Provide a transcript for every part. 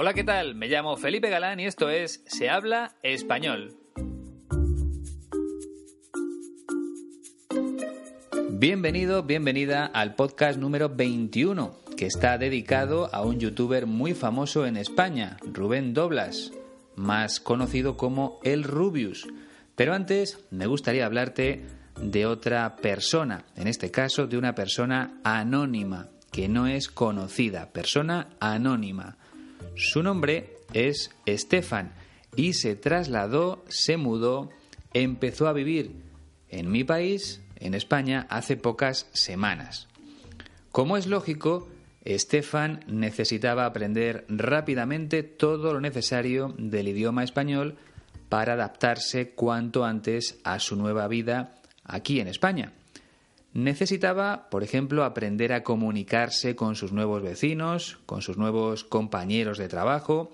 Hola, ¿qué tal? Me llamo Felipe Galán y esto es Se habla español. Bienvenido, bienvenida al podcast número 21, que está dedicado a un youtuber muy famoso en España, Rubén Doblas, más conocido como El Rubius. Pero antes me gustaría hablarte de otra persona, en este caso de una persona anónima, que no es conocida, persona anónima. Su nombre es Estefan y se trasladó, se mudó, empezó a vivir en mi país, en España, hace pocas semanas. Como es lógico, Estefan necesitaba aprender rápidamente todo lo necesario del idioma español para adaptarse cuanto antes a su nueva vida aquí en España. Necesitaba, por ejemplo, aprender a comunicarse con sus nuevos vecinos, con sus nuevos compañeros de trabajo,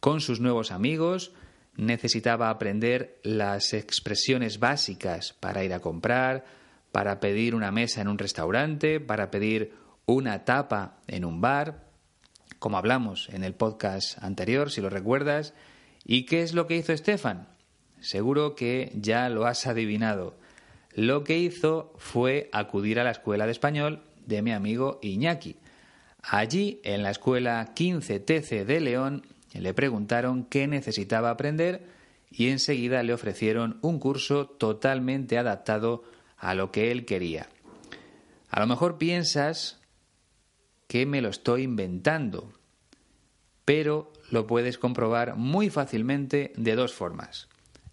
con sus nuevos amigos, necesitaba aprender las expresiones básicas para ir a comprar, para pedir una mesa en un restaurante, para pedir una tapa en un bar, como hablamos en el podcast anterior, si lo recuerdas. ¿Y qué es lo que hizo Estefan? Seguro que ya lo has adivinado. Lo que hizo fue acudir a la escuela de español de mi amigo Iñaki. Allí, en la escuela 15TC de León, le preguntaron qué necesitaba aprender y enseguida le ofrecieron un curso totalmente adaptado a lo que él quería. A lo mejor piensas que me lo estoy inventando, pero lo puedes comprobar muy fácilmente de dos formas.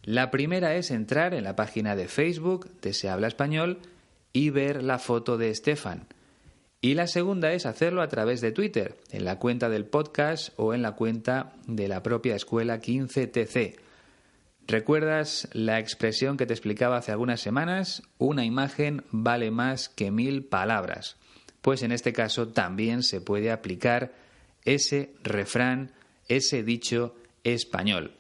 La primera es entrar en la página de Facebook de Se Habla Español y ver la foto de Estefan. Y la segunda es hacerlo a través de Twitter, en la cuenta del podcast o en la cuenta de la propia escuela 15TC. ¿Recuerdas la expresión que te explicaba hace algunas semanas? Una imagen vale más que mil palabras. Pues en este caso también se puede aplicar ese refrán, ese dicho español.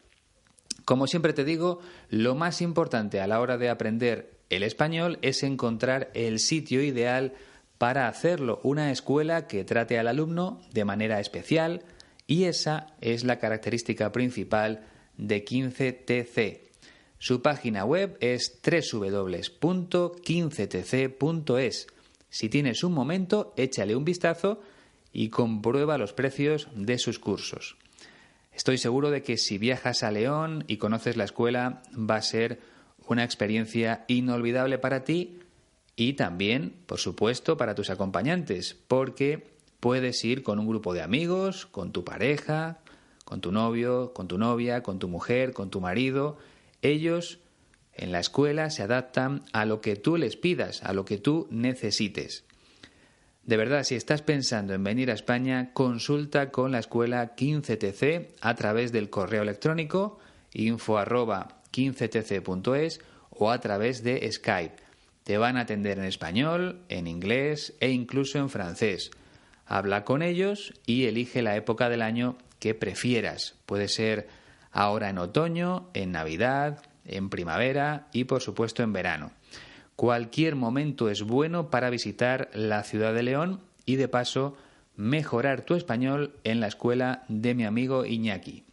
Como siempre te digo, lo más importante a la hora de aprender el español es encontrar el sitio ideal para hacerlo, una escuela que trate al alumno de manera especial y esa es la característica principal de 15TC. Su página web es www.15tc.es. Si tienes un momento, échale un vistazo y comprueba los precios de sus cursos. Estoy seguro de que si viajas a León y conoces la escuela va a ser una experiencia inolvidable para ti y también, por supuesto, para tus acompañantes, porque puedes ir con un grupo de amigos, con tu pareja, con tu novio, con tu novia, con tu mujer, con tu marido. Ellos en la escuela se adaptan a lo que tú les pidas, a lo que tú necesites. De verdad, si estás pensando en venir a España, consulta con la escuela 15TC a través del correo electrónico info 15tc.es o a través de Skype. Te van a atender en español, en inglés e incluso en francés. Habla con ellos y elige la época del año que prefieras. Puede ser ahora en otoño, en Navidad, en primavera y por supuesto en verano. Cualquier momento es bueno para visitar la ciudad de León y de paso mejorar tu español en la escuela de mi amigo Iñaki.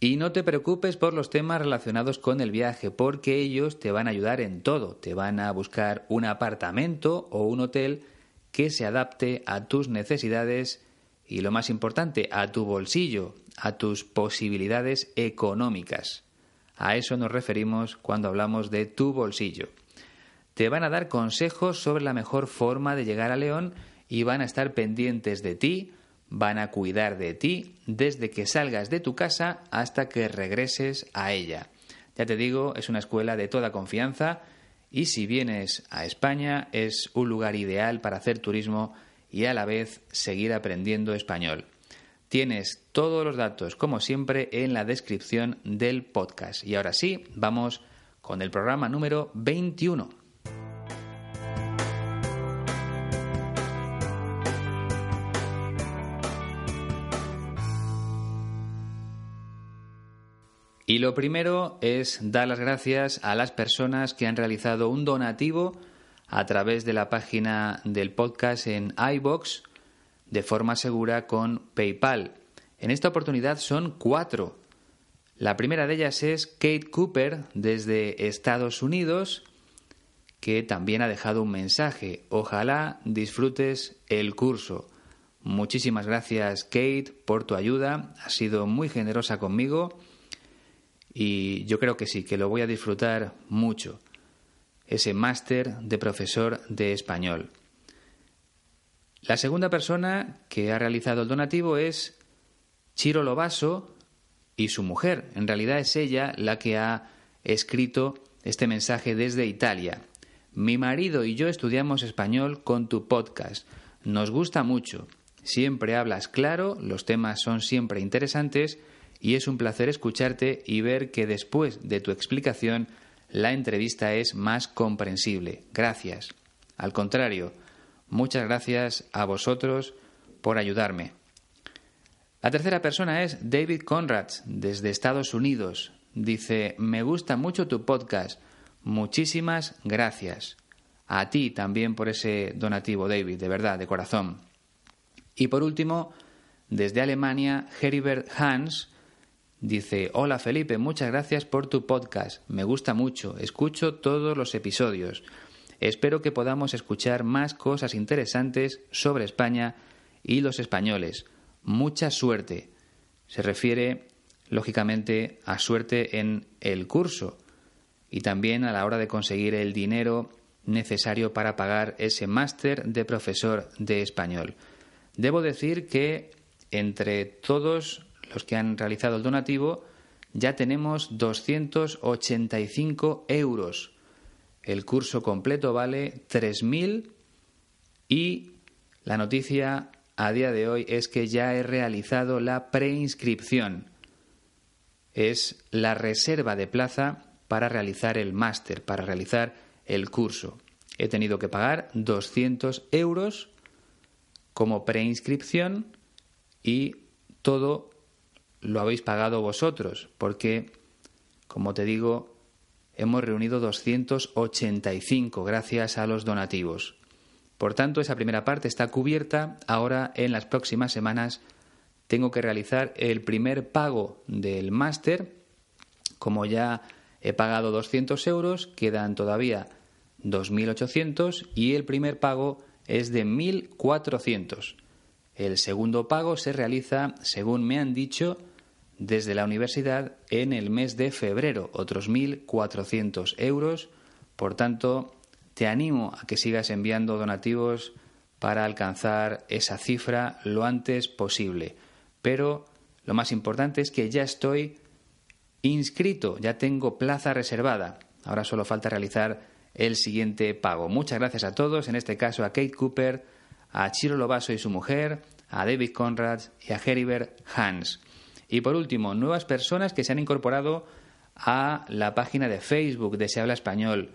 Y no te preocupes por los temas relacionados con el viaje, porque ellos te van a ayudar en todo. Te van a buscar un apartamento o un hotel que se adapte a tus necesidades y, lo más importante, a tu bolsillo, a tus posibilidades económicas. A eso nos referimos cuando hablamos de tu bolsillo te van a dar consejos sobre la mejor forma de llegar a León y van a estar pendientes de ti, van a cuidar de ti desde que salgas de tu casa hasta que regreses a ella. Ya te digo, es una escuela de toda confianza y si vienes a España es un lugar ideal para hacer turismo y a la vez seguir aprendiendo español. Tienes todos los datos, como siempre, en la descripción del podcast. Y ahora sí, vamos con el programa número 21. Y lo primero es dar las gracias a las personas que han realizado un donativo a través de la página del podcast en iBox de forma segura con PayPal. En esta oportunidad son cuatro. La primera de ellas es Kate Cooper desde Estados Unidos, que también ha dejado un mensaje. Ojalá disfrutes el curso. Muchísimas gracias Kate por tu ayuda. Has sido muy generosa conmigo y yo creo que sí, que lo voy a disfrutar mucho. Ese máster de profesor de español. La segunda persona que ha realizado el donativo es Chiro Lobaso y su mujer. En realidad es ella la que ha escrito este mensaje desde Italia. Mi marido y yo estudiamos español con tu podcast. Nos gusta mucho. Siempre hablas claro, los temas son siempre interesantes y es un placer escucharte y ver que después de tu explicación la entrevista es más comprensible. Gracias. Al contrario, Muchas gracias a vosotros por ayudarme. La tercera persona es David Conrads, desde Estados Unidos. Dice, me gusta mucho tu podcast. Muchísimas gracias. A ti también por ese donativo, David, de verdad, de corazón. Y por último, desde Alemania, Heribert Hans dice, hola Felipe, muchas gracias por tu podcast. Me gusta mucho, escucho todos los episodios. Espero que podamos escuchar más cosas interesantes sobre España y los españoles. Mucha suerte. Se refiere, lógicamente, a suerte en el curso y también a la hora de conseguir el dinero necesario para pagar ese máster de profesor de español. Debo decir que entre todos los que han realizado el donativo ya tenemos 285 euros el curso completo vale 3.000 y la noticia a día de hoy es que ya he realizado la preinscripción. Es la reserva de plaza para realizar el máster, para realizar el curso. He tenido que pagar 200 euros como preinscripción y todo lo habéis pagado vosotros, porque, como te digo, hemos reunido 285 gracias a los donativos. Por tanto, esa primera parte está cubierta. Ahora, en las próximas semanas, tengo que realizar el primer pago del máster. Como ya he pagado 200 euros, quedan todavía 2.800 y el primer pago es de 1.400. El segundo pago se realiza, según me han dicho, desde la universidad en el mes de febrero, otros 1.400 euros. Por tanto, te animo a que sigas enviando donativos para alcanzar esa cifra lo antes posible. Pero lo más importante es que ya estoy inscrito, ya tengo plaza reservada. Ahora solo falta realizar el siguiente pago. Muchas gracias a todos, en este caso a Kate Cooper, a Chiro Lobaso y su mujer, a David Conrad y a Heribert Hans. Y por último, nuevas personas que se han incorporado a la página de Facebook de Se Habla Español.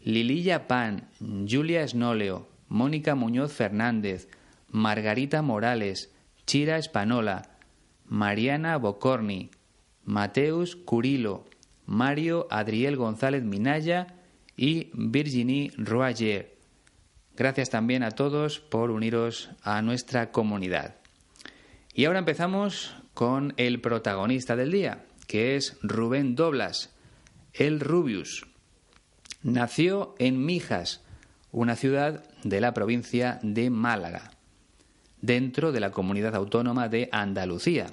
Lililla Pan, Julia Snoleo, Mónica Muñoz Fernández, Margarita Morales, Chira Espanola, Mariana Bocorni, Mateus Curilo, Mario Adriel González Minaya y Virginie Royer. Gracias también a todos por uniros a nuestra comunidad. Y ahora empezamos con el protagonista del día, que es Rubén Doblas, el Rubius. Nació en Mijas, una ciudad de la provincia de Málaga, dentro de la comunidad autónoma de Andalucía.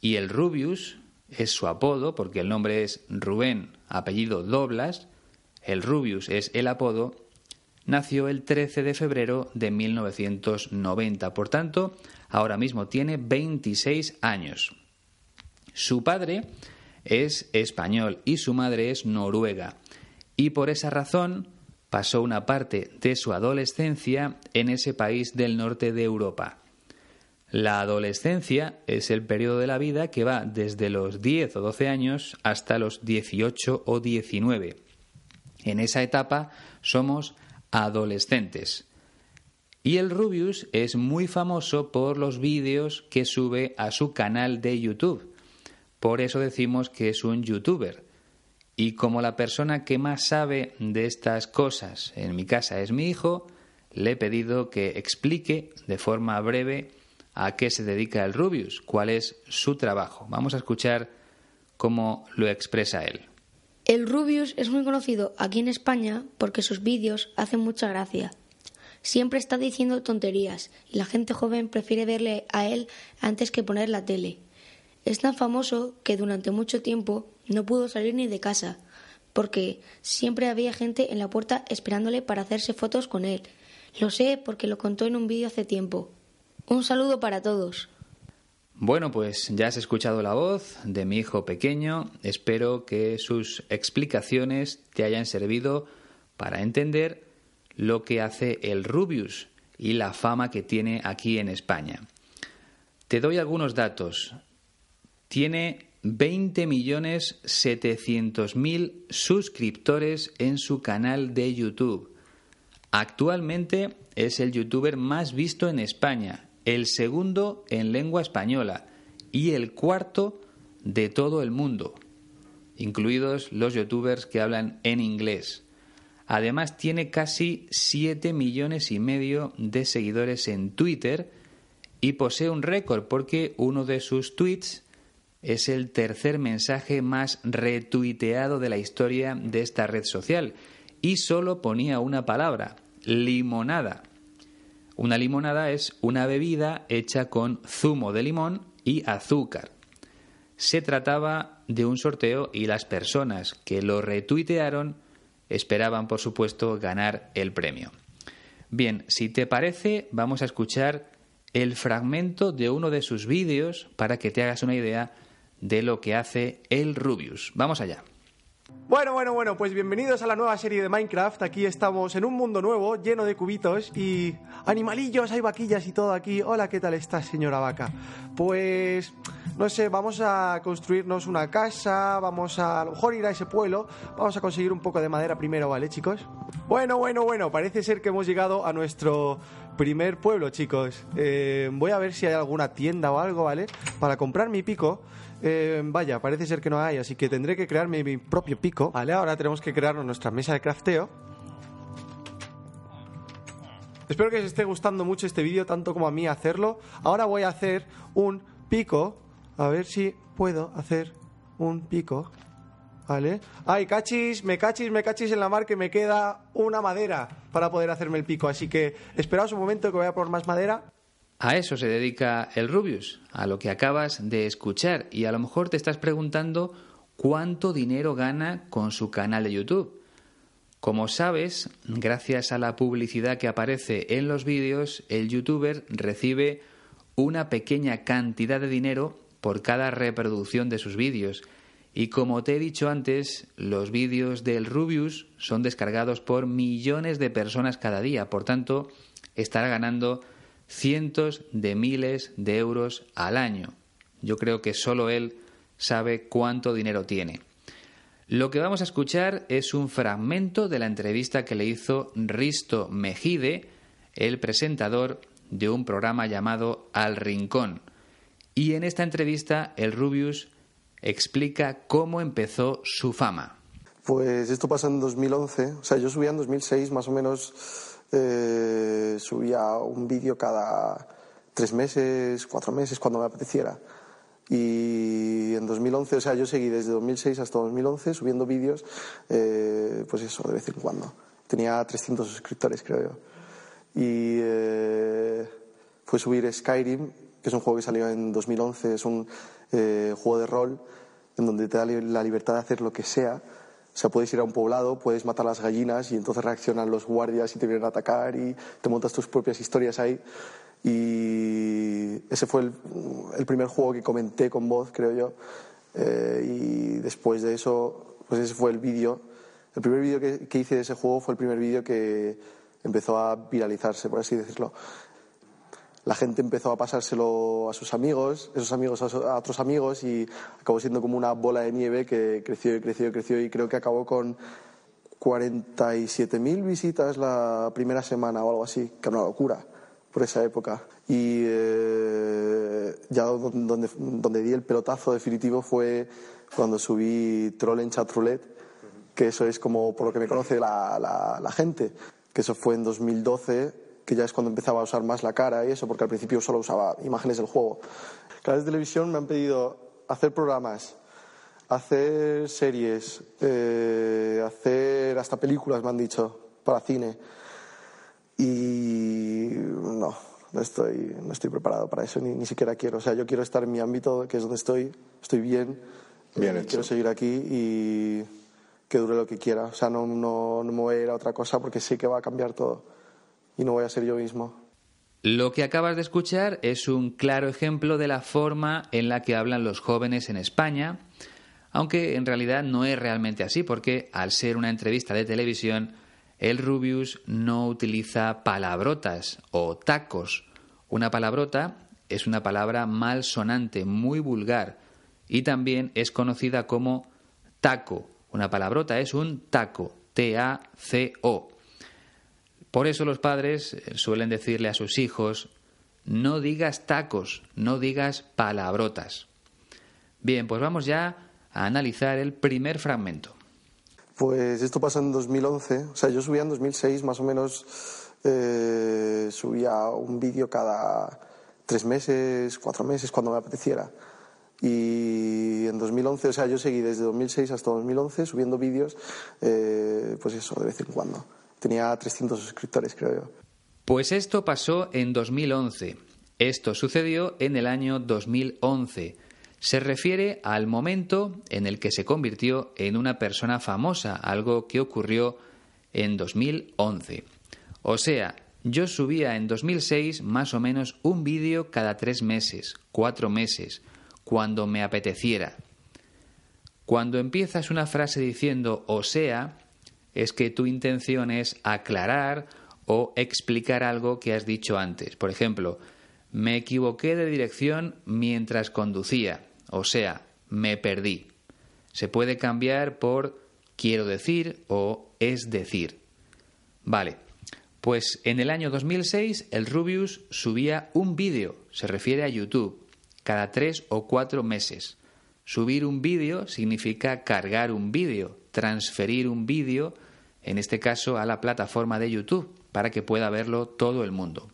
Y el Rubius es su apodo, porque el nombre es Rubén, apellido Doblas, el Rubius es el apodo, nació el 13 de febrero de 1990. Por tanto, ahora mismo tiene 26 años. Su padre es español y su madre es noruega. y por esa razón pasó una parte de su adolescencia en ese país del norte de Europa. La adolescencia es el periodo de la vida que va desde los 10 o 12 años hasta los 18 o 19. En esa etapa somos adolescentes. Y el Rubius es muy famoso por los vídeos que sube a su canal de YouTube. Por eso decimos que es un youtuber. Y como la persona que más sabe de estas cosas en mi casa es mi hijo, le he pedido que explique de forma breve a qué se dedica el Rubius, cuál es su trabajo. Vamos a escuchar cómo lo expresa él. El Rubius es muy conocido aquí en España porque sus vídeos hacen mucha gracia. Siempre está diciendo tonterías y la gente joven prefiere verle a él antes que poner la tele. Es tan famoso que durante mucho tiempo no pudo salir ni de casa, porque siempre había gente en la puerta esperándole para hacerse fotos con él. Lo sé porque lo contó en un vídeo hace tiempo. Un saludo para todos. Bueno, pues ya has escuchado la voz de mi hijo pequeño. Espero que sus explicaciones te hayan servido para entender lo que hace el Rubius y la fama que tiene aquí en España. Te doy algunos datos. Tiene 20.700.000 suscriptores en su canal de YouTube. Actualmente es el youtuber más visto en España, el segundo en lengua española y el cuarto de todo el mundo, incluidos los youtubers que hablan en inglés. Además tiene casi 7 millones y medio de seguidores en Twitter y posee un récord porque uno de sus tweets es el tercer mensaje más retuiteado de la historia de esta red social y solo ponía una palabra, limonada. Una limonada es una bebida hecha con zumo de limón y azúcar. Se trataba de un sorteo y las personas que lo retuitearon esperaban, por supuesto, ganar el premio. Bien, si te parece, vamos a escuchar el fragmento de uno de sus vídeos para que te hagas una idea de lo que hace el Rubius. Vamos allá. Bueno, bueno, bueno, pues bienvenidos a la nueva serie de Minecraft. Aquí estamos en un mundo nuevo, lleno de cubitos y animalillos, hay vaquillas y todo aquí. Hola, ¿qué tal estás, señora vaca? Pues, no sé, vamos a construirnos una casa, vamos a a lo mejor ir a ese pueblo, vamos a conseguir un poco de madera primero, ¿vale, chicos? Bueno, bueno, bueno, parece ser que hemos llegado a nuestro primer pueblo, chicos. Eh, voy a ver si hay alguna tienda o algo, ¿vale? Para comprar mi pico. Eh, vaya, parece ser que no hay, así que tendré que crearme mi propio pico. Vale, ahora tenemos que crearnos nuestra mesa de crafteo. Espero que os esté gustando mucho este vídeo, tanto como a mí hacerlo. Ahora voy a hacer un pico. A ver si puedo hacer un pico. ¿Vale? Ay, cachis, me cachis, me cachis en la mar que me queda una madera para poder hacerme el pico. Así que esperaos un momento que voy a por más madera. A eso se dedica el Rubius, a lo que acabas de escuchar, y a lo mejor te estás preguntando cuánto dinero gana con su canal de YouTube. Como sabes, gracias a la publicidad que aparece en los vídeos, el youtuber recibe una pequeña cantidad de dinero por cada reproducción de sus vídeos. Y como te he dicho antes, los vídeos del Rubius son descargados por millones de personas cada día. Por tanto, estará ganando cientos de miles de euros al año. Yo creo que solo él sabe cuánto dinero tiene. Lo que vamos a escuchar es un fragmento de la entrevista que le hizo Risto Mejide, el presentador de un programa llamado Al Rincón. Y en esta entrevista el Rubius explica cómo empezó su fama. Pues esto pasó en 2011, o sea, yo subía en 2006 más o menos eh, subía un vídeo cada tres meses, cuatro meses, cuando me apeteciera. Y en 2011, o sea, yo seguí desde 2006 hasta 2011 subiendo vídeos, eh, pues eso, de vez en cuando. Tenía 300 suscriptores, creo yo. Y eh, fue subir Skyrim, que es un juego que salió en 2011, es un eh, juego de rol en donde te da la libertad de hacer lo que sea o sea, puedes ir a un poblado, puedes matar las gallinas y entonces reaccionan los guardias y te vienen a atacar y te montas tus propias historias ahí. Y ese fue el, primer juego que comenté con voz, creo yo. Eh, y después de eso, pues ese fue el vídeo El primer vídeo que, que hice de ese juego fue el primer vídeo que empezó a viralizarse, por así decirlo la gente empezó a pasárselo a sus amigos, esos amigos a, otros amigos y acabó siendo como una bola de nieve que creció y creció y creció y creo que acabó con 47.000 visitas la primera semana o algo así, que era una locura por esa época. Y eh, ya donde, donde di el pelotazo definitivo fue cuando subí Troll en Chat Roulette, que eso es como por lo que me conoce la, la, la gente, que eso fue en 2012 que ya es cuando empezaba a usar más la cara y eso, porque al principio solo usaba imágenes del juego. Canales de televisión me han pedido hacer programas, hacer series, eh, hacer hasta películas, me han dicho, para cine. Y no, no estoy, no estoy preparado para eso, ni, ni siquiera quiero. O sea, yo quiero estar en mi ámbito, que es donde estoy, estoy bien. Bien Quiero seguir aquí y que dure lo que quiera. O sea, no, no, no me voy a ir a otra cosa porque sé que va a cambiar todo y no voy a ser yo mismo. Lo que acabas de escuchar es un claro ejemplo de la forma en la que hablan los jóvenes en España, aunque en realidad no es realmente así, porque al ser una entrevista de televisión, el Rubius no utiliza palabrotas o tacos. Una palabrota es una palabra malsonante, muy vulgar, y también es conocida como taco. Una palabrota es un taco, T-A-C-O. Por eso los padres eh, suelen decirle a sus hijos, no digas tacos, no digas palabrotas. Bien, pues vamos ya a analizar el primer fragmento. Pues esto pasa en 2011, o sea, yo subía en 2006 más o menos, eh, subía un vídeo cada tres meses, cuatro meses, cuando me apeteciera. Y en 2011, o sea, yo seguí desde 2006 hasta 2011 subiendo vídeos, eh, pues eso, de vez en cuando. Tenía 300 suscriptores, creo yo. Pues esto pasó en 2011. Esto sucedió en el año 2011. Se refiere al momento en el que se convirtió en una persona famosa, algo que ocurrió en 2011. O sea, yo subía en 2006 más o menos un vídeo cada tres meses, cuatro meses, cuando me apeteciera. Cuando empiezas una frase diciendo o sea, es que tu intención es aclarar o explicar algo que has dicho antes. Por ejemplo, me equivoqué de dirección mientras conducía, o sea, me perdí. Se puede cambiar por quiero decir o es decir. Vale, pues en el año 2006 el Rubius subía un vídeo, se refiere a YouTube, cada tres o cuatro meses. Subir un vídeo significa cargar un vídeo, transferir un vídeo en este caso a la plataforma de YouTube, para que pueda verlo todo el mundo.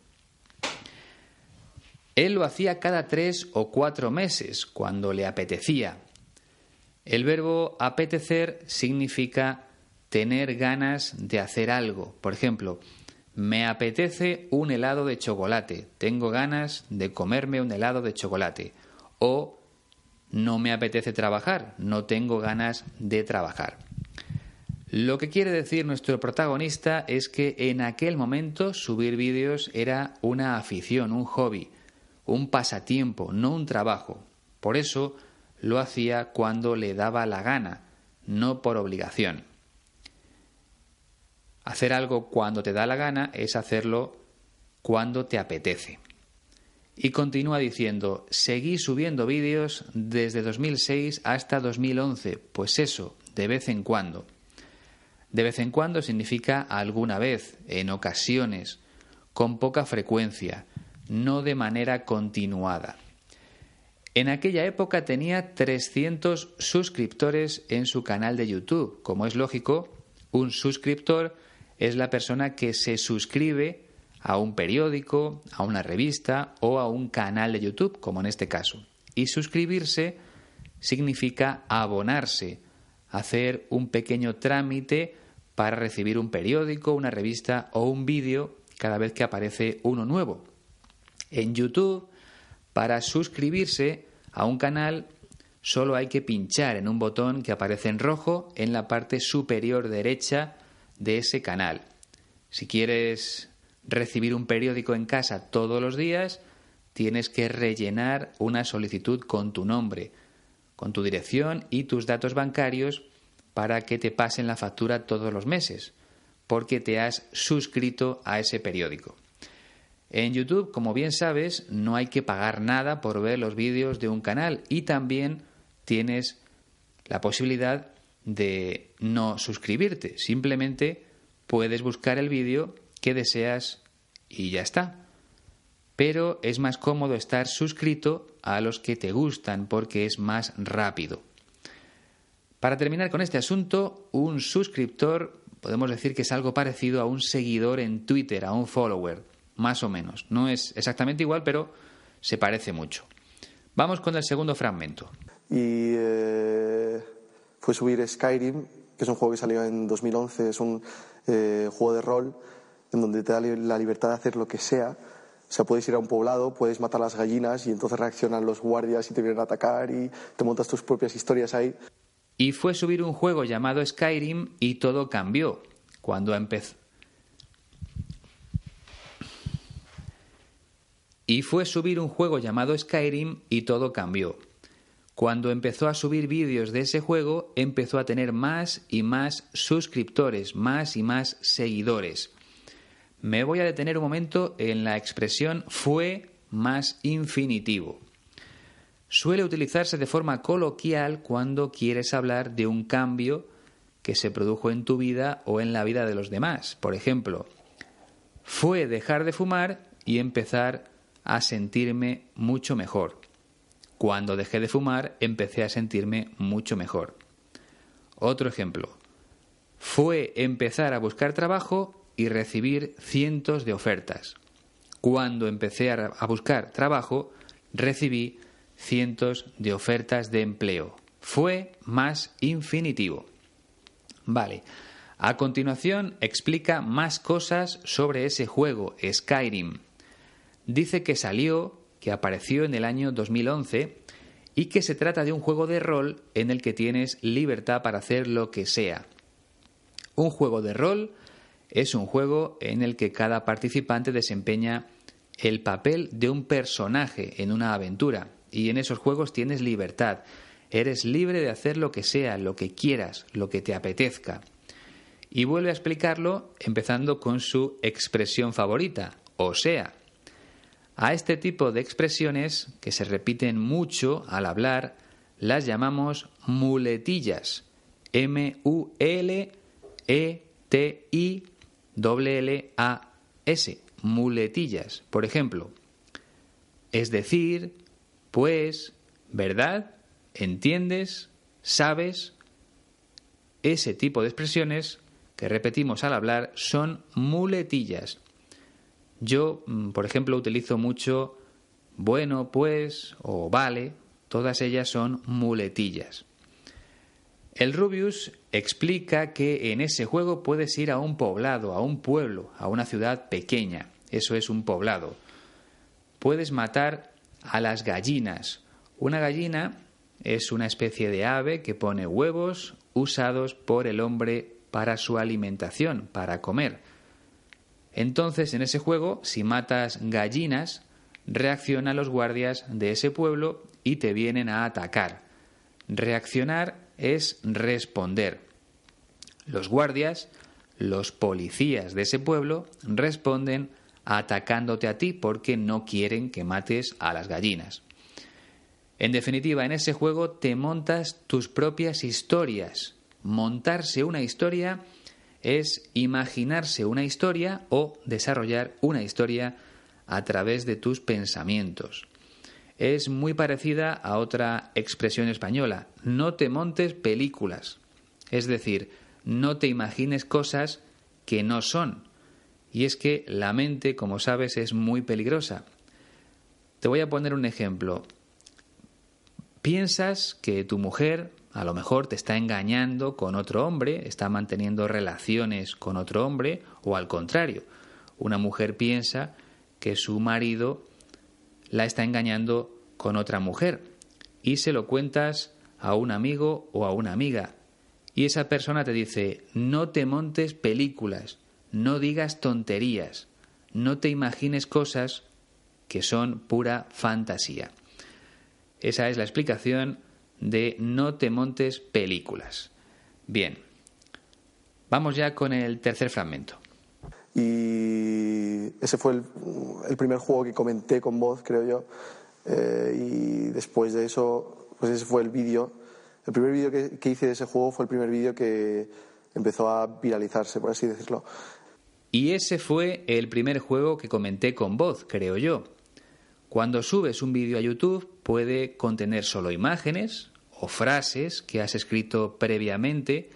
Él lo hacía cada tres o cuatro meses, cuando le apetecía. El verbo apetecer significa tener ganas de hacer algo. Por ejemplo, me apetece un helado de chocolate, tengo ganas de comerme un helado de chocolate. O no me apetece trabajar, no tengo ganas de trabajar. Lo que quiere decir nuestro protagonista es que en aquel momento subir vídeos era una afición, un hobby, un pasatiempo, no un trabajo. Por eso lo hacía cuando le daba la gana, no por obligación. Hacer algo cuando te da la gana es hacerlo cuando te apetece. Y continúa diciendo, seguí subiendo vídeos desde 2006 hasta 2011, pues eso, de vez en cuando. De vez en cuando significa alguna vez, en ocasiones, con poca frecuencia, no de manera continuada. En aquella época tenía 300 suscriptores en su canal de YouTube. Como es lógico, un suscriptor es la persona que se suscribe a un periódico, a una revista o a un canal de YouTube, como en este caso. Y suscribirse significa abonarse, hacer un pequeño trámite para recibir un periódico, una revista o un vídeo cada vez que aparece uno nuevo. En YouTube, para suscribirse a un canal, solo hay que pinchar en un botón que aparece en rojo en la parte superior derecha de ese canal. Si quieres recibir un periódico en casa todos los días, tienes que rellenar una solicitud con tu nombre, con tu dirección y tus datos bancarios para que te pasen la factura todos los meses, porque te has suscrito a ese periódico. En YouTube, como bien sabes, no hay que pagar nada por ver los vídeos de un canal y también tienes la posibilidad de no suscribirte. Simplemente puedes buscar el vídeo que deseas y ya está. Pero es más cómodo estar suscrito a los que te gustan porque es más rápido. Para terminar con este asunto, un suscriptor podemos decir que es algo parecido a un seguidor en Twitter, a un follower, más o menos. No es exactamente igual, pero se parece mucho. Vamos con el segundo fragmento. Y eh, fue subir Skyrim, que es un juego que salió en 2011, es un eh, juego de rol en donde te da la libertad de hacer lo que sea. O sea, puedes ir a un poblado, puedes matar las gallinas y entonces reaccionan los guardias y te vienen a atacar y te montas tus propias historias ahí. Y fue subir un juego llamado Skyrim y todo cambió cuando empezó. Y fue subir un juego llamado Skyrim y todo cambió. Cuando empezó a subir vídeos de ese juego, empezó a tener más y más suscriptores, más y más seguidores. Me voy a detener un momento en la expresión fue más infinitivo suele utilizarse de forma coloquial cuando quieres hablar de un cambio que se produjo en tu vida o en la vida de los demás. Por ejemplo, fue dejar de fumar y empezar a sentirme mucho mejor. Cuando dejé de fumar empecé a sentirme mucho mejor. Otro ejemplo. Fue empezar a buscar trabajo y recibir cientos de ofertas. Cuando empecé a buscar trabajo recibí cientos de ofertas de empleo. Fue más infinitivo. Vale. A continuación explica más cosas sobre ese juego, Skyrim. Dice que salió, que apareció en el año 2011 y que se trata de un juego de rol en el que tienes libertad para hacer lo que sea. Un juego de rol es un juego en el que cada participante desempeña el papel de un personaje en una aventura y en esos juegos tienes libertad. Eres libre de hacer lo que sea, lo que quieras, lo que te apetezca. Y vuelve a explicarlo empezando con su expresión favorita, o sea. A este tipo de expresiones, que se repiten mucho al hablar, las llamamos muletillas. M-U-L-E-T-I-L-L-A-S. Muletillas. Por ejemplo, es decir, pues, ¿verdad? ¿Entiendes? ¿Sabes? Ese tipo de expresiones que repetimos al hablar son muletillas. Yo, mm, por ejemplo, utilizo mucho bueno, pues o vale. Todas ellas son muletillas. El Rubius explica que en ese juego puedes ir a un poblado, a un pueblo, a una ciudad pequeña. Eso es un poblado. Puedes matar a las gallinas. Una gallina es una especie de ave que pone huevos usados por el hombre para su alimentación, para comer. Entonces, en ese juego, si matas gallinas, reaccionan los guardias de ese pueblo y te vienen a atacar. Reaccionar es responder. Los guardias, los policías de ese pueblo, responden atacándote a ti porque no quieren que mates a las gallinas. En definitiva, en ese juego te montas tus propias historias. Montarse una historia es imaginarse una historia o desarrollar una historia a través de tus pensamientos. Es muy parecida a otra expresión española, no te montes películas. Es decir, no te imagines cosas que no son, y es que la mente, como sabes, es muy peligrosa. Te voy a poner un ejemplo. Piensas que tu mujer a lo mejor te está engañando con otro hombre, está manteniendo relaciones con otro hombre, o al contrario, una mujer piensa que su marido la está engañando con otra mujer y se lo cuentas a un amigo o a una amiga y esa persona te dice no te montes películas, no digas tonterías, no te imagines cosas que son pura fantasía. Esa es la explicación de no te montes películas. Bien. Vamos ya con el tercer fragmento. Y ese fue el, primer juego que comenté con voz, creo yo. Eh, y después de eso, pues ese fue el vídeo. El primer vídeo que, que hice de ese juego fue el primer vídeo que empezó a viralizarse, por así decirlo. Y ese fue el primer juego que comenté con voz, creo yo. Cuando subes un vídeo a YouTube puede contener solo imágenes o frases que has escrito previamente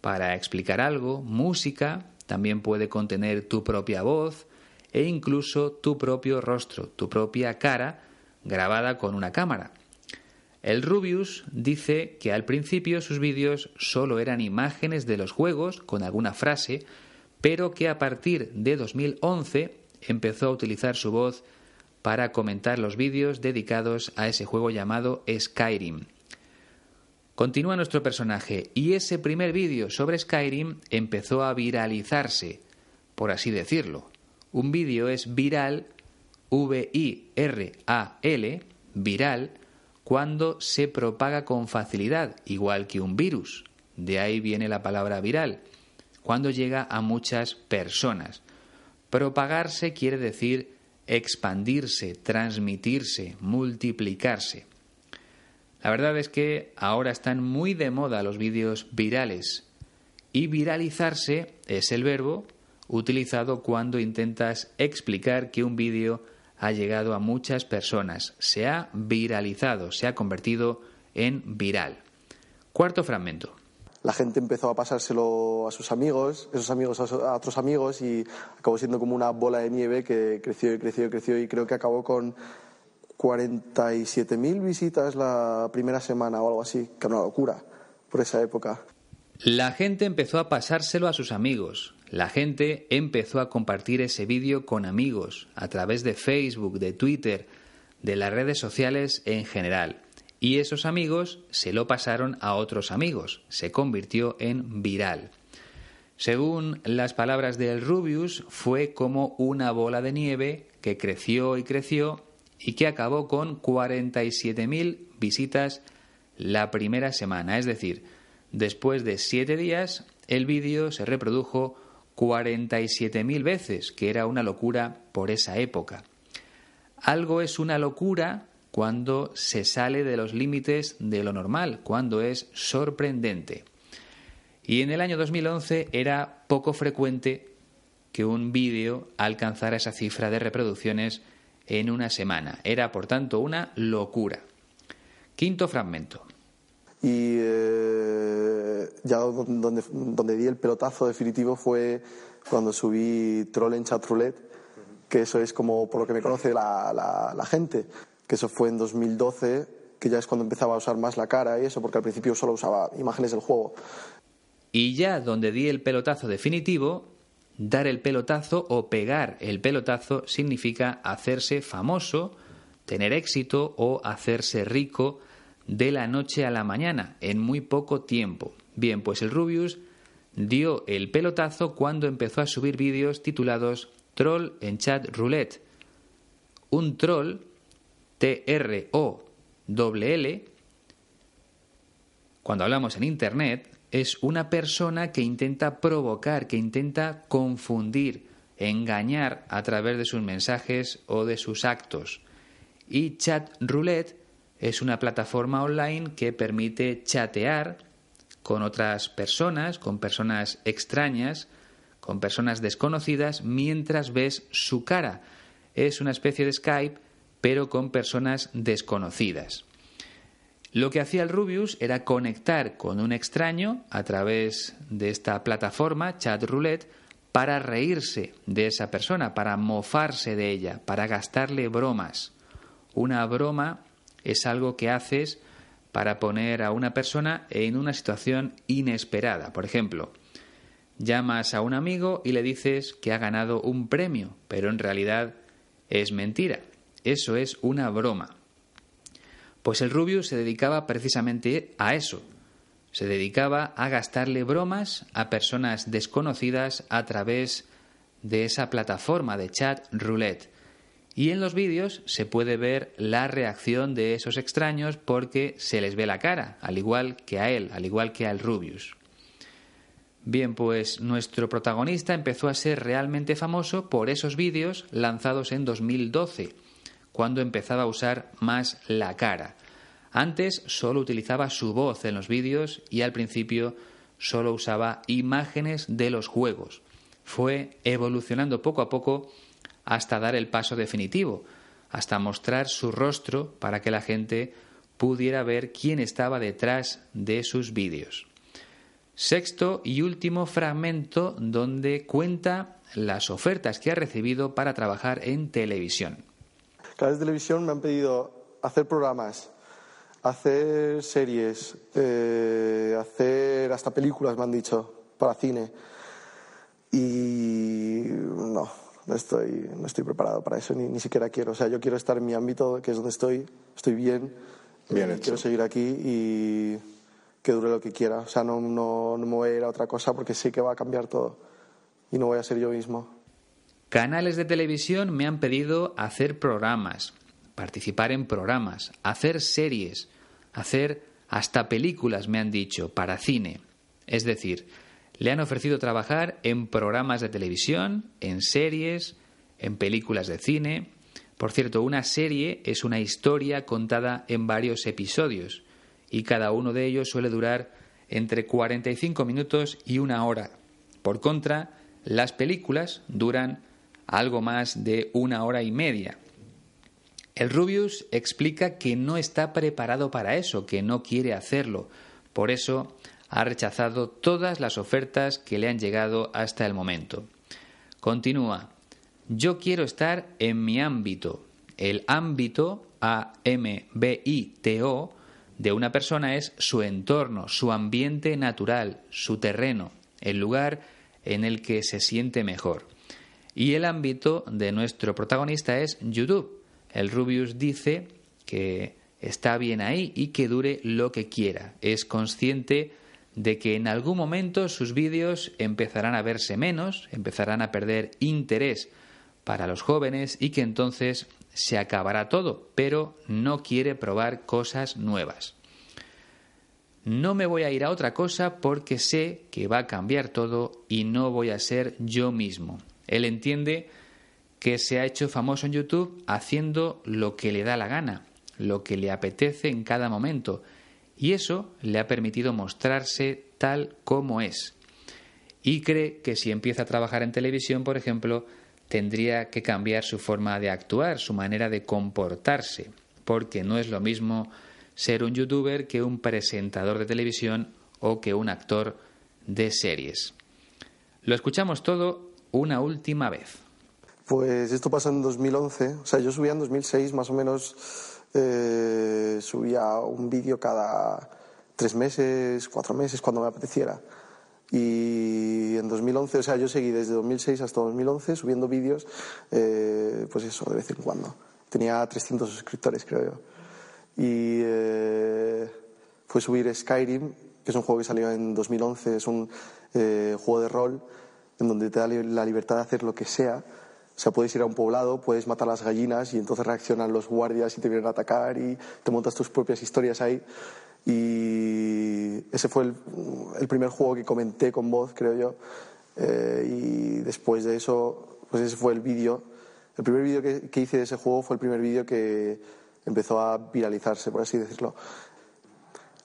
para explicar algo, música, también puede contener tu propia voz e incluso tu propio rostro, tu propia cara grabada con una cámara. El Rubius dice que al principio sus vídeos solo eran imágenes de los juegos con alguna frase, pero que a partir de 2011 empezó a utilizar su voz para comentar los vídeos dedicados a ese juego llamado Skyrim. Continúa nuestro personaje y ese primer vídeo sobre Skyrim empezó a viralizarse, por así decirlo. Un vídeo es viral, V-I-R-A-L, viral, cuando se propaga con facilidad, igual que un virus. De ahí viene la palabra viral, cuando llega a muchas personas. Propagarse quiere decir expandirse, transmitirse, multiplicarse. La verdad es que ahora están muy de moda los vídeos virales y viralizarse es el verbo utilizado cuando intentas explicar que un vídeo ha llegado a muchas personas, se ha viralizado, se ha convertido en viral. Cuarto fragmento. La gente empezó a pasárselo a sus amigos, esos amigos a otros amigos y acabó siendo como una bola de nieve que creció y creció y creció y creo que acabó con 47.000 visitas la primera semana o algo así, que era una locura por esa época. La gente empezó a pasárselo a sus amigos, la gente empezó a compartir ese vídeo con amigos a través de Facebook, de Twitter, de las redes sociales en general. Y esos amigos se lo pasaron a otros amigos. Se convirtió en viral. Según las palabras del Rubius, fue como una bola de nieve que creció y creció y que acabó con 47.000 visitas la primera semana. Es decir, después de siete días, el vídeo se reprodujo 47.000 veces, que era una locura por esa época. Algo es una locura cuando se sale de los límites de lo normal, cuando es sorprendente. Y en el año 2011 era poco frecuente que un vídeo alcanzara esa cifra de reproducciones en una semana. Era, por tanto, una locura. Quinto fragmento. Y eh, ya donde, donde di el pelotazo definitivo fue cuando subí Troll en Chat Roulette, que eso es como por lo que me conoce la, la, gente, que eso fue en 2012, que ya es cuando empezaba a usar más la cara y eso, porque al principio solo usaba imágenes del juego. Y ya donde di el pelotazo definitivo, dar el pelotazo o pegar el pelotazo significa hacerse famoso, tener éxito o hacerse rico de la noche a la mañana, en muy poco tiempo. Bien, pues el Rubius dio el pelotazo cuando empezó a subir vídeos titulados Troll en Chat Roulette. Un troll, T-R-O-L-L, cuando hablamos en Internet, es una persona que intenta provocar, que intenta confundir, engañar a través de sus mensajes o de sus actos. Y Chat Roulette es una plataforma online que permite chatear con otras personas, con personas extrañas, con personas desconocidas, mientras ves su cara. Es una especie de Skype, pero con personas desconocidas. Lo que hacía el Rubius era conectar con un extraño a través de esta plataforma, Chat Roulette, para reírse de esa persona, para mofarse de ella, para gastarle bromas. Una broma es algo que haces para poner a una persona en una situación inesperada. Por ejemplo, llamas a un amigo y le dices que ha ganado un premio, pero en realidad es mentira. Eso es una broma. Pues el Rubio se dedicaba precisamente a eso. Se dedicaba a gastarle bromas a personas desconocidas a través de esa plataforma de chat roulette. Y en los vídeos se puede ver la reacción de esos extraños porque se les ve la cara, al igual que a él, al igual que al Rubius. Bien, pues nuestro protagonista empezó a ser realmente famoso por esos vídeos lanzados en 2012, cuando empezaba a usar más la cara. Antes solo utilizaba su voz en los vídeos y al principio solo usaba imágenes de los juegos. Fue evolucionando poco a poco hasta dar el paso definitivo, hasta mostrar su rostro para que la gente pudiera ver quién estaba detrás de sus vídeos. Sexto y último fragmento donde cuenta las ofertas que ha recibido para trabajar en televisión. Canales de televisión me han pedido hacer programas, hacer series, eh, hacer hasta películas, me han dicho, para cine. Y no, no estoy, no estoy preparado para eso, ni, ni siquiera quiero. O sea, yo quiero estar en mi ámbito, que es donde estoy, estoy bien. Bien eh, hecho. Quiero seguir aquí y que dure lo que quiera. O sea, no, no, no me voy a ir a otra cosa porque sé que va a cambiar todo y no voy a ser yo mismo. Canales de televisión me han pedido hacer programas, participar en programas, hacer series, hacer hasta películas, me han dicho, para cine. Es decir, le han ofrecido trabajar en programas de televisión, en series, en películas de cine. Por cierto, una serie es una historia contada en varios episodios y cada uno de ellos suele durar entre 45 minutos y una hora. Por contra, las películas duran algo más de una hora y media. El Rubius explica que no está preparado para eso, que no quiere hacerlo. Por eso ha rechazado todas las ofertas que le han llegado hasta el momento. Continúa. Yo quiero estar en mi ámbito. El ámbito, A-M-B-I-T-O, de una persona es su entorno, su ambiente natural, su terreno, el lugar en el que se siente mejor. Y el ámbito de nuestro protagonista es YouTube. El Rubius dice que está bien ahí y que dure lo que quiera. Es consciente de que en algún momento sus vídeos empezarán a verse menos, empezarán a perder interés para los jóvenes y que entonces se acabará todo, pero no quiere probar cosas nuevas. No me voy a ir a otra cosa porque sé que va a cambiar todo y no voy a ser yo mismo. Él entiende que se ha hecho famoso en YouTube haciendo lo que le da la gana, lo que le apetece en cada momento, y eso le ha permitido mostrarse tal como es. Y cree que si empieza a trabajar en televisión, por ejemplo, tendría que cambiar su forma de actuar, su manera de comportarse, porque no es lo mismo ser un youtuber que un presentador de televisión o que un actor de series. Lo escuchamos todo una última vez. Pues esto pasó en 2011, o sea, yo subía en 2006 más o menos, eh, subía un vídeo cada tres meses, cuatro meses, cuando me apeteciera. Y en 2011, o sea, yo seguí desde 2006 hasta 2011 subiendo vídeos, eh, pues eso, de vez en cuando. Tenía 300 suscriptores, creo yo. Y eh, fue subir Skyrim, que es un juego que salió en 2011, es un eh, juego de rol en donde te da la libertad de hacer lo que sea. O sea, puedes ir a un poblado, puedes matar las gallinas y entonces reaccionan los guardias y te vienen a atacar y te montas tus propias historias ahí. Y ese fue el, el primer juego que comenté con voz, creo yo. Eh, y después de eso, pues ese fue el vídeo. El primer vídeo que, que hice de ese juego fue el primer vídeo que empezó a viralizarse, por así decirlo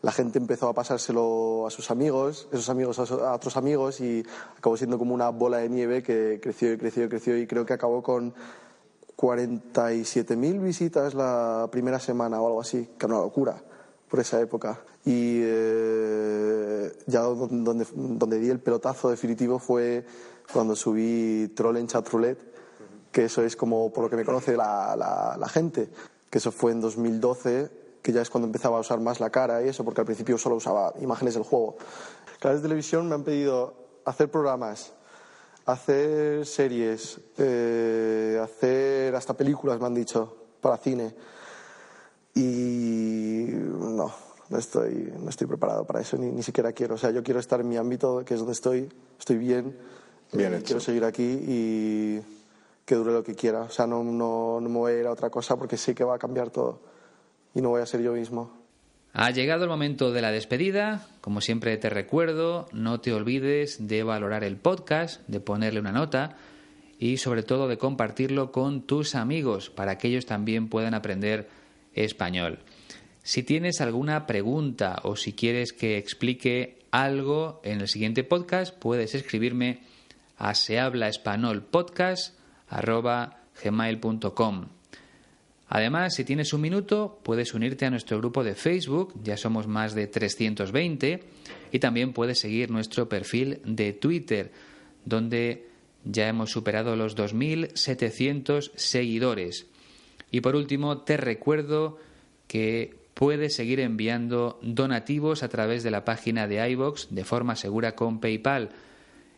la gente empezó a pasárselo a sus amigos, esos amigos a, otros amigos y acabó siendo como una bola de nieve que creció y creció y creció y creo que acabó con 47.000 visitas la primera semana o algo así, que era una locura por esa época. Y eh, ya don- donde, donde di el pelotazo definitivo fue cuando subí Troll en Chat Roulette, que eso es como por lo que me conoce la- la gente, que eso fue en 2012, que ya es cuando empezaba a usar más la cara y eso, porque al principio solo usaba imágenes del juego. Canales de televisión me han pedido hacer programas, hacer series, eh, hacer hasta películas, me han dicho, para cine. Y no, no estoy, no estoy preparado para eso, ni, ni siquiera quiero. O sea, yo quiero estar en mi ámbito, que es donde estoy, estoy bien. Bien Eh. Quiero seguir aquí y que dure lo que quiera. O sea, no, no, no me voy a ir a otra cosa porque sé que va a cambiar todo y no voy a ser yo mismo. Ha llegado el momento de la despedida. Como siempre te recuerdo, no te olvides de valorar el podcast, de ponerle una nota y sobre todo de compartirlo con tus amigos para que ellos también puedan aprender español. Si tienes alguna pregunta o si quieres que explique algo en el siguiente podcast, puedes escribirme a sehablaespanolpodcast.gmail.com Además, si tienes un minuto, puedes unirte a nuestro grupo de Facebook, ya somos más de 320, y también puedes seguir nuestro perfil de Twitter, donde ya hemos superado los 2.700 seguidores. Y por último, te recuerdo que puedes seguir enviando donativos a través de la página de iBox de forma segura con PayPal.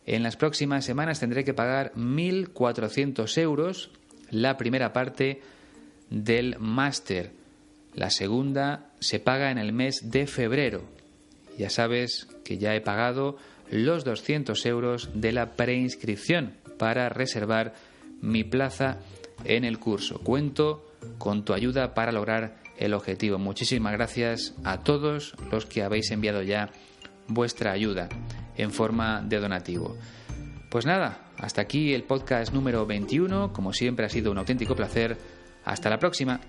En las próximas semanas tendré que pagar 1.400 euros, la primera parte del máster. La segunda se paga en el mes de febrero. Ya sabes que ya he pagado los 200 euros de la preinscripción para reservar mi plaza en el curso. Cuento con tu ayuda para lograr el objetivo. Muchísimas gracias a todos los que habéis enviado ya vuestra ayuda en forma de donativo. Pues nada, hasta aquí el podcast número 21. Como siempre ha sido un auténtico placer hasta la próxima.